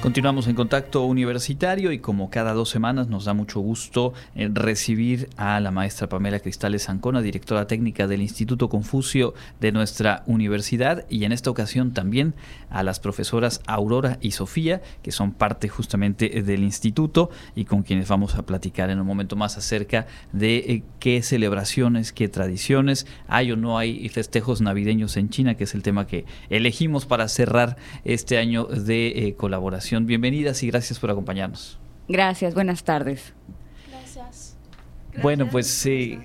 Continuamos en contacto universitario y como cada dos semanas nos da mucho gusto eh, recibir a la maestra Pamela Cristales Ancona, directora técnica del Instituto Confucio de nuestra universidad y en esta ocasión también a las profesoras Aurora y Sofía, que son parte justamente del instituto y con quienes vamos a platicar en un momento más acerca de eh, qué celebraciones, qué tradiciones hay o no hay festejos navideños en China, que es el tema que elegimos para cerrar este año de eh, Bienvenidas y gracias por acompañarnos. Gracias, buenas tardes. Gracias. Bueno, pues sí.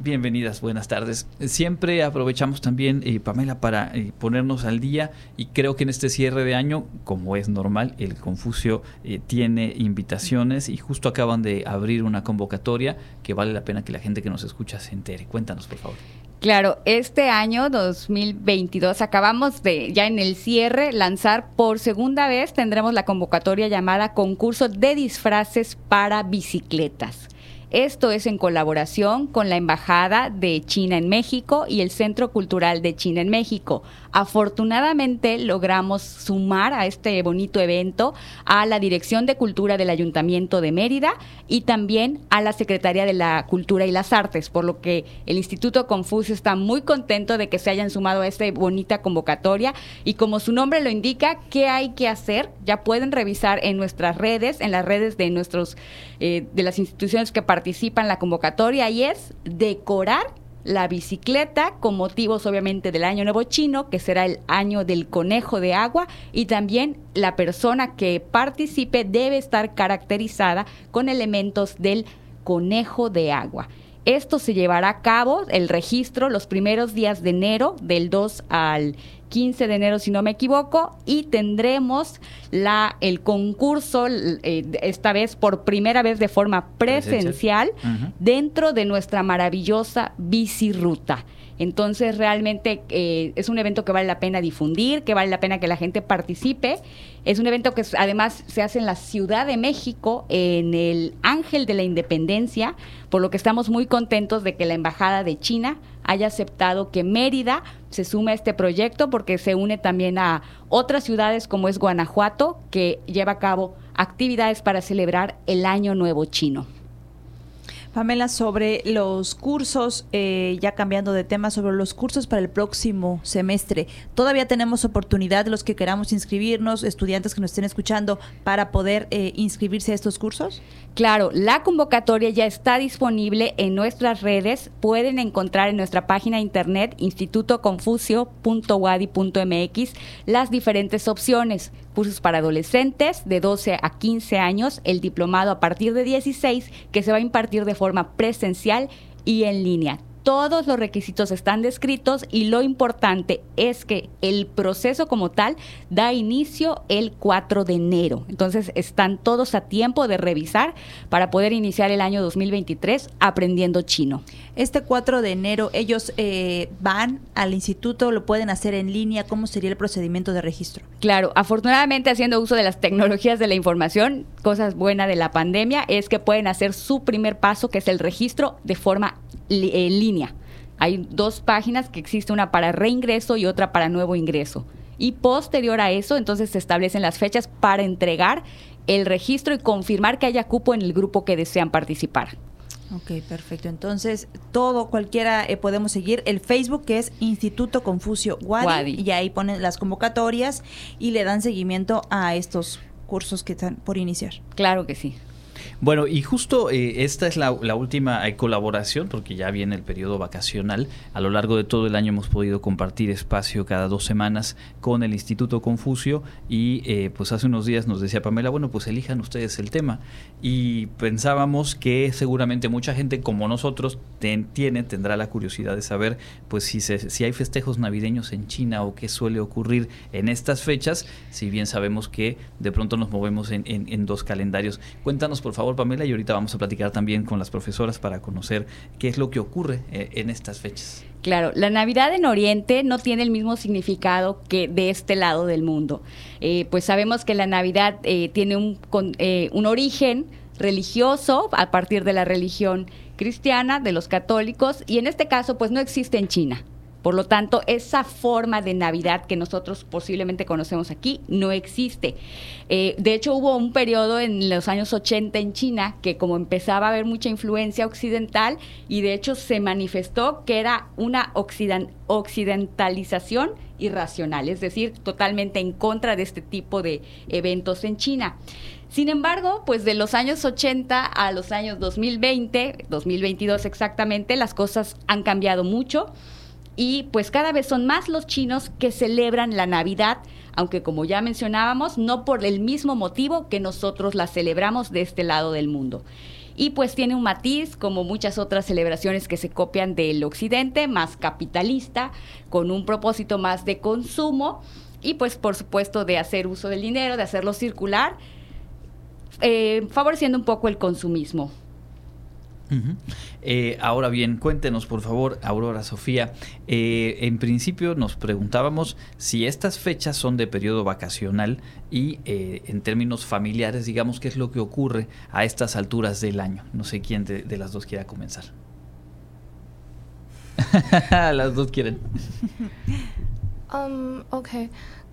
Bienvenidas, buenas tardes. Siempre aprovechamos también, eh, Pamela, para eh, ponernos al día y creo que en este cierre de año, como es normal, el Confucio eh, tiene invitaciones y justo acaban de abrir una convocatoria que vale la pena que la gente que nos escucha se entere. Cuéntanos, por favor. Claro, este año 2022 acabamos de ya en el cierre lanzar por segunda vez tendremos la convocatoria llamada Concurso de disfraces para bicicletas. Esto es en colaboración con la Embajada de China en México y el Centro Cultural de China en México. Afortunadamente logramos sumar a este bonito evento a la Dirección de Cultura del Ayuntamiento de Mérida y también a la Secretaría de la Cultura y las Artes, por lo que el Instituto Confucio está muy contento de que se hayan sumado a esta bonita convocatoria y como su nombre lo indica, ¿qué hay que hacer? Ya pueden revisar en nuestras redes, en las redes de nuestros eh, de las instituciones que participan en la convocatoria y es decorar la bicicleta con motivos obviamente del Año Nuevo Chino, que será el año del conejo de agua, y también la persona que participe debe estar caracterizada con elementos del conejo de agua. Esto se llevará a cabo, el registro, los primeros días de enero, del 2 al 15 de enero, si no me equivoco, y tendremos la, el concurso, eh, esta vez por primera vez de forma presencial, dentro de nuestra maravillosa biciruta. Entonces realmente eh, es un evento que vale la pena difundir, que vale la pena que la gente participe. Es un evento que además se hace en la Ciudad de México, en el Ángel de la Independencia, por lo que estamos muy contentos de que la Embajada de China haya aceptado que Mérida se sume a este proyecto porque se une también a otras ciudades como es Guanajuato, que lleva a cabo actividades para celebrar el Año Nuevo Chino. Pamela, sobre los cursos, eh, ya cambiando de tema, sobre los cursos para el próximo semestre, ¿todavía tenemos oportunidad los que queramos inscribirnos, estudiantes que nos estén escuchando, para poder eh, inscribirse a estos cursos? Claro, la convocatoria ya está disponible en nuestras redes. Pueden encontrar en nuestra página de internet institutoconfucio.wadi.mx las diferentes opciones. Cursos para adolescentes de 12 a 15 años, el diplomado a partir de 16 que se va a impartir de forma presencial y en línea todos los requisitos están descritos y lo importante es que el proceso como tal da inicio el 4 de enero. Entonces están todos a tiempo de revisar para poder iniciar el año 2023 aprendiendo chino. Este 4 de enero ellos eh, van al instituto, lo pueden hacer en línea, ¿cómo sería el procedimiento de registro? Claro, afortunadamente haciendo uso de las tecnologías de la información, cosas buenas de la pandemia es que pueden hacer su primer paso que es el registro de forma en línea. Hay dos páginas que existe una para reingreso y otra para nuevo ingreso. Y posterior a eso, entonces se establecen las fechas para entregar el registro y confirmar que haya cupo en el grupo que desean participar. Ok, perfecto. Entonces, todo, cualquiera eh, podemos seguir el Facebook que es Instituto Confucio Wadi, y ahí ponen las convocatorias y le dan seguimiento a estos cursos que están por iniciar. Claro que sí. Bueno, y justo eh, esta es la, última eh, colaboración, porque ya viene el periodo vacacional. A lo largo de todo el año hemos podido compartir espacio cada dos semanas con el Instituto Confucio y eh, pues hace unos días nos decía Pamela, bueno, pues elijan ustedes el tema. Y pensábamos que seguramente mucha gente como nosotros tiene, tendrá la curiosidad de saber pues si, si hay festejos navideños en China o qué suele ocurrir en estas fechas, si bien sabemos que de pronto nos movemos en, en dos calendarios. Cuéntanos por favor, Pamela, y ahorita vamos a platicar también con las profesoras para conocer qué es lo que ocurre eh, en estas fechas. Claro, la Navidad en Oriente no tiene el mismo significado que de este lado del mundo. Eh, pues sabemos que la Navidad eh, tiene un, un origen religioso a partir de la religión cristiana, de los católicos, y en este caso pues no existe en China. Por lo tanto, esa forma de Navidad que nosotros posiblemente conocemos aquí no existe. Eh, de hecho, hubo un periodo en los años 80 en China que como empezaba a haber mucha influencia occidental y de hecho se manifestó que era una occidentalización irracional, es decir, totalmente en contra de este tipo de eventos en China. Sin embargo, pues de los años 80 a los años 2020, 2022 exactamente, las cosas han cambiado mucho y pues cada vez son más los chinos que celebran la Navidad, aunque como ya mencionábamos, no por el mismo motivo que nosotros la celebramos de este lado del mundo. Y pues tiene un matiz, como muchas otras celebraciones que se copian del occidente, más capitalista, con un propósito más de consumo y pues por supuesto de hacer uso del dinero, de hacerlo circular eh, favoreciendo un poco el consumismo. Eh, ahora bien, cuéntenos por favor, Aurora Sofía, eh, en principio nos preguntábamos si estas fechas son de periodo vacacional y en términos familiares, digamos, qué es lo que ocurre a estas alturas del año. No sé quién de, las dos quiera comenzar. las dos quieren. Um, ok,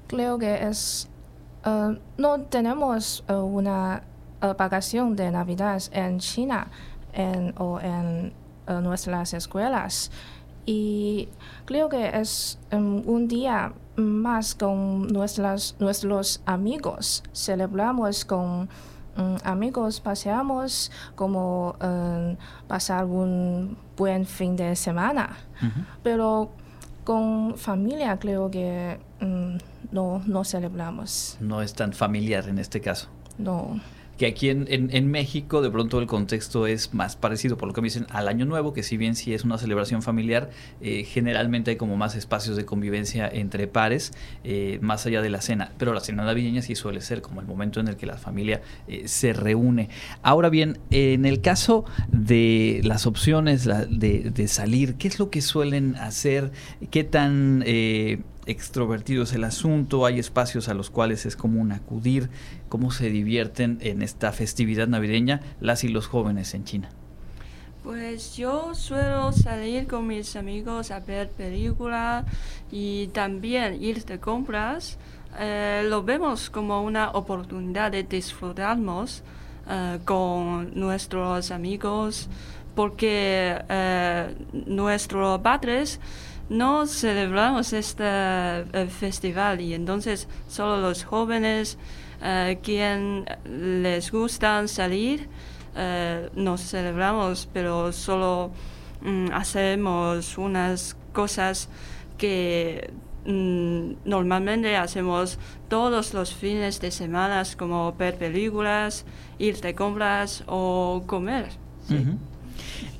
creo que es... no tenemos una vacación de Navidad en China en, o en uh, nuestras escuelas. Y creo que es um, un día más con nuestras, nuestros amigos. Celebramos con um, amigos, paseamos como um, pasar un buen fin de semana. Pero con familia creo que no, no celebramos. No es tan familiar en este caso. No que aquí en, en, México de pronto el contexto es más parecido, por lo que me dicen, al Año Nuevo, que si bien sí es una celebración familiar, eh, generalmente hay como más espacios de convivencia entre pares, eh, más allá de la cena. Pero la cena navideña sí suele ser como el momento en el que la familia eh, se reúne. Ahora bien, en el caso de las opciones de, de, salir, ¿qué es lo que suelen hacer? ¿Qué tan extrovertido es el asunto, hay espacios a los cuales es común acudir, cómo se divierten en esta festividad navideña las y los jóvenes en China. Pues yo suelo salir con mis amigos a ver películas y también ir de compras. Eh, lo vemos como una oportunidad de disfrutarnos eh, con nuestros amigos porque eh, nuestros padres no celebramos este eh, festival y entonces solo los jóvenes eh, quien les gustan salir eh, nos celebramos pero solo mm, hacemos unas cosas que mm, normalmente hacemos todos los fines de semana como ver películas ir de compras o comer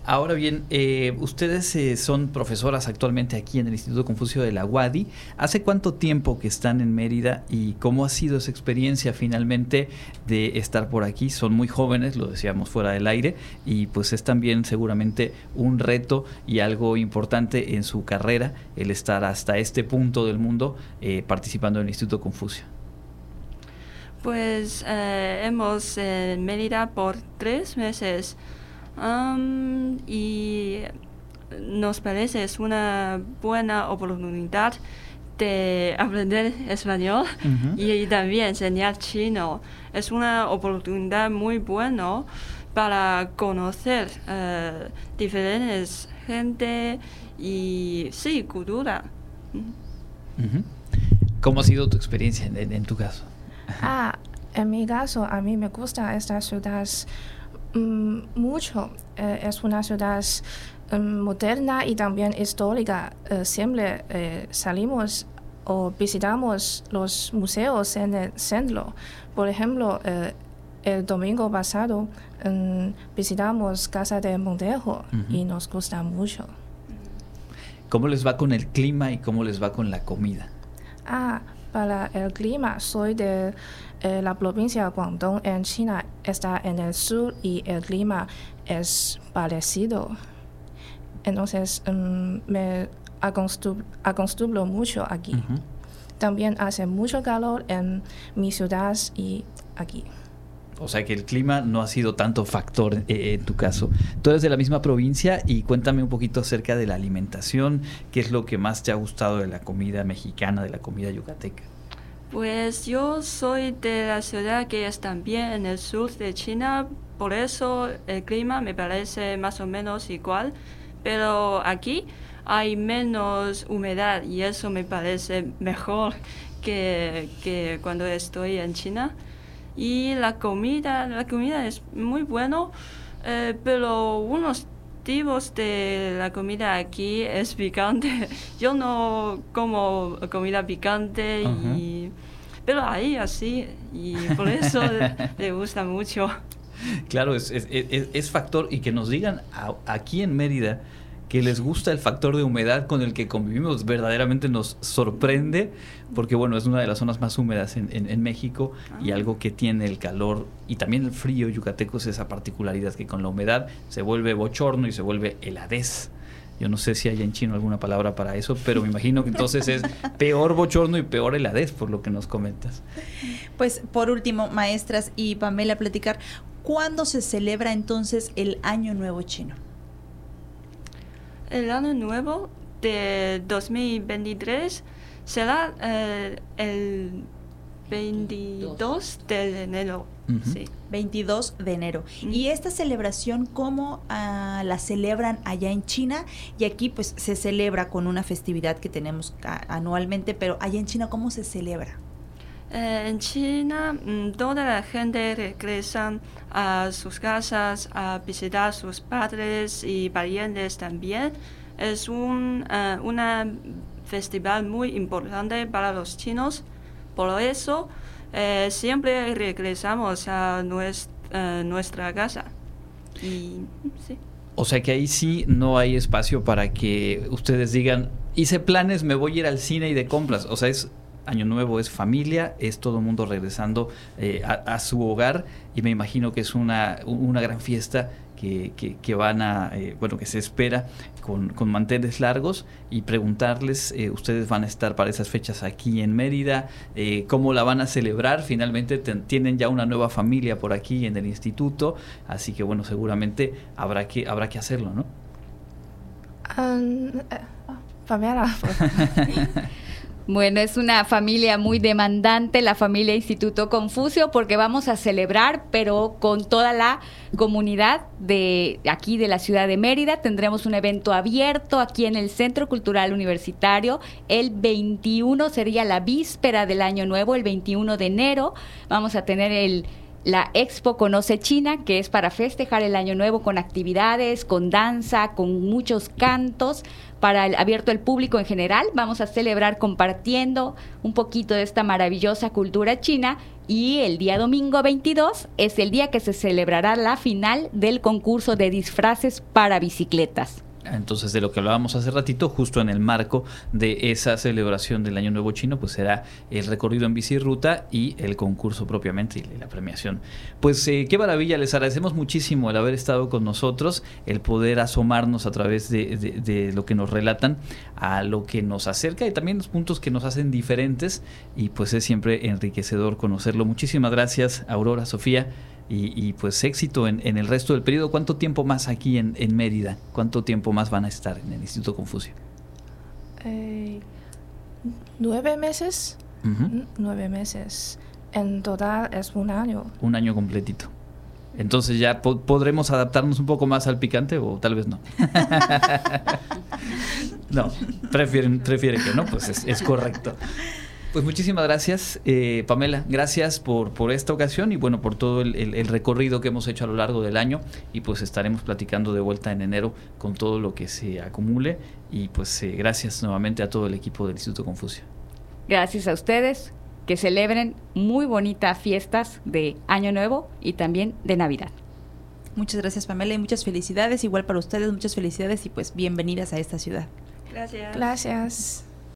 Ahora bien, eh, ustedes eh, son profesoras actualmente aquí en el Instituto Confucio de la UADI. ¿Hace cuánto tiempo que están en Mérida y cómo ha sido esa experiencia finalmente de estar por aquí? Son muy jóvenes, lo decíamos fuera del aire, y pues es también seguramente un reto y algo importante en su carrera el estar hasta este punto del mundo eh, participando en el Instituto Confucio. Pues hemos en Mérida por tres meses y nos parece es una buena oportunidad de aprender español y, también enseñar chino. Es una oportunidad muy buena para conocer uh, diferentes gente y sí, cultura. ¿Cómo ha sido tu experiencia en, en tu caso? Ah, en mi caso, a mí me gusta estas ciudades mucho. Eh, es una ciudad mm, moderna y también histórica. Eh, siempre eh, salimos o visitamos los museos en el centro. Por ejemplo, el domingo pasado mm, visitamos Casa de Montejo y nos gusta mucho. ¿Cómo les va con el clima y cómo les va con la comida? Ah, para el clima, soy de eh, la provincia de Guangdong en China, está en el sur y el clima es parecido. Entonces mm, me acostumbro, mucho aquí. También hace mucho calor en mi ciudad y aquí. O sea que el clima no ha sido tanto factor eh, en tu caso. Tú eres de la misma provincia y cuéntame un poquito acerca de la alimentación, qué es lo que más te ha gustado de la comida mexicana, de la comida yucateca. Pues yo soy de la ciudad que es también en el sur de China, por eso el clima me parece más o menos igual, pero aquí hay menos humedad y eso me parece mejor que, que cuando estoy en China. Y la comida, la comida es muy bueno, eh, pero unos tipos de la comida aquí es picante. Yo no como comida picante y pero ahí así y por eso le gusta mucho. Claro, es, es, es, factor y que nos digan aquí en Mérida que les gusta el factor de humedad con el que convivimos verdaderamente nos sorprende porque bueno es una de las zonas más húmedas en, en, México y ah. algo que tiene el calor y también el frío yucateco es esa particularidad que con la humedad se vuelve bochorno y se vuelve heladez. Yo no sé si hay en chino alguna palabra para eso, pero me imagino que entonces es peor bochorno y peor heladez por lo que nos comentas. Pues por último, maestras y Pamela, platicar, ¿cuándo se celebra entonces el Año Nuevo chino? El año nuevo de 2023 será eh, el 22 de enero. sí. 22 de enero. ¿Y esta celebración cómo ah, la celebran allá en China? Y aquí pues se celebra con una festividad que tenemos anualmente, pero allá en China ¿cómo se celebra? Eh, en China mm, toda la gente regresa a sus casas a visitar a sus padres y parientes también. Es un uh, festival muy importante para los chinos. Por eso eh, siempre regresamos a nuestra casa. Y, O sea que ahí sí no hay espacio para que ustedes digan, hice planes, me voy a ir al cine y de compras. O sea, es Año Nuevo es familia, es todo el mundo regresando eh, a, su hogar y me imagino que es una, una gran fiesta que, que, van a, eh, bueno, que se espera con, con manteles largos y preguntarles, eh, ustedes van a estar para esas fechas aquí en Mérida, cómo la van a celebrar, finalmente tienen ya una nueva familia por aquí en el instituto, así que bueno, seguramente habrá que, habrá que hacerlo, ¿no? Um, Pamela, Bueno, es una familia muy demandante, la familia Instituto Confucio, porque vamos a celebrar, pero con toda la comunidad de aquí de la ciudad de Mérida. Tendremos un evento abierto aquí en el Centro Cultural Universitario. El 21 sería la víspera del Año Nuevo, el 21 de enero. Vamos a tener el la Expo Conoce China, que es para festejar el año nuevo con actividades, con danza, con muchos cantos, para el, abierto al público en general. Vamos a celebrar compartiendo un poquito de esta maravillosa cultura china y el día domingo 22 es el día que se celebrará la final del concurso de disfraces para bicicletas. Entonces, de lo que hablábamos hace ratito, justo en el marco de esa celebración del Año Nuevo Chino, pues será el recorrido en bicirruta y el concurso propiamente y la premiación. Pues eh, qué maravilla, les agradecemos muchísimo el haber estado con nosotros, el poder asomarnos a través de, lo que nos relatan a lo que nos acerca y también los puntos que nos hacen diferentes y pues es siempre enriquecedor conocerlo. Muchísimas gracias, Aurora, Sofía y, pues éxito en, el resto del periodo. ¿Cuánto tiempo más aquí en, Mérida? ¿Cuánto tiempo más van a estar en el Instituto Confucio? Eh, nueve meses. Nueve meses. En total es un año. Un año completito. Entonces ya podremos adaptarnos un poco más al picante o tal vez no. no, prefieren, prefieren que no, pues es, es correcto. Pues muchísimas gracias, eh, Pamela. Gracias por, por esta ocasión y bueno, por todo el, recorrido que hemos hecho a lo largo del año. Y pues estaremos platicando de vuelta en enero con todo lo que se acumule. Y pues eh, gracias nuevamente a todo el equipo del Instituto Confucio. Gracias a ustedes. Que celebren muy bonitas fiestas de Año Nuevo y también de Navidad. Muchas gracias, Pamela, y muchas felicidades. Igual para ustedes, muchas felicidades y pues bienvenidas a esta ciudad. Gracias. Gracias.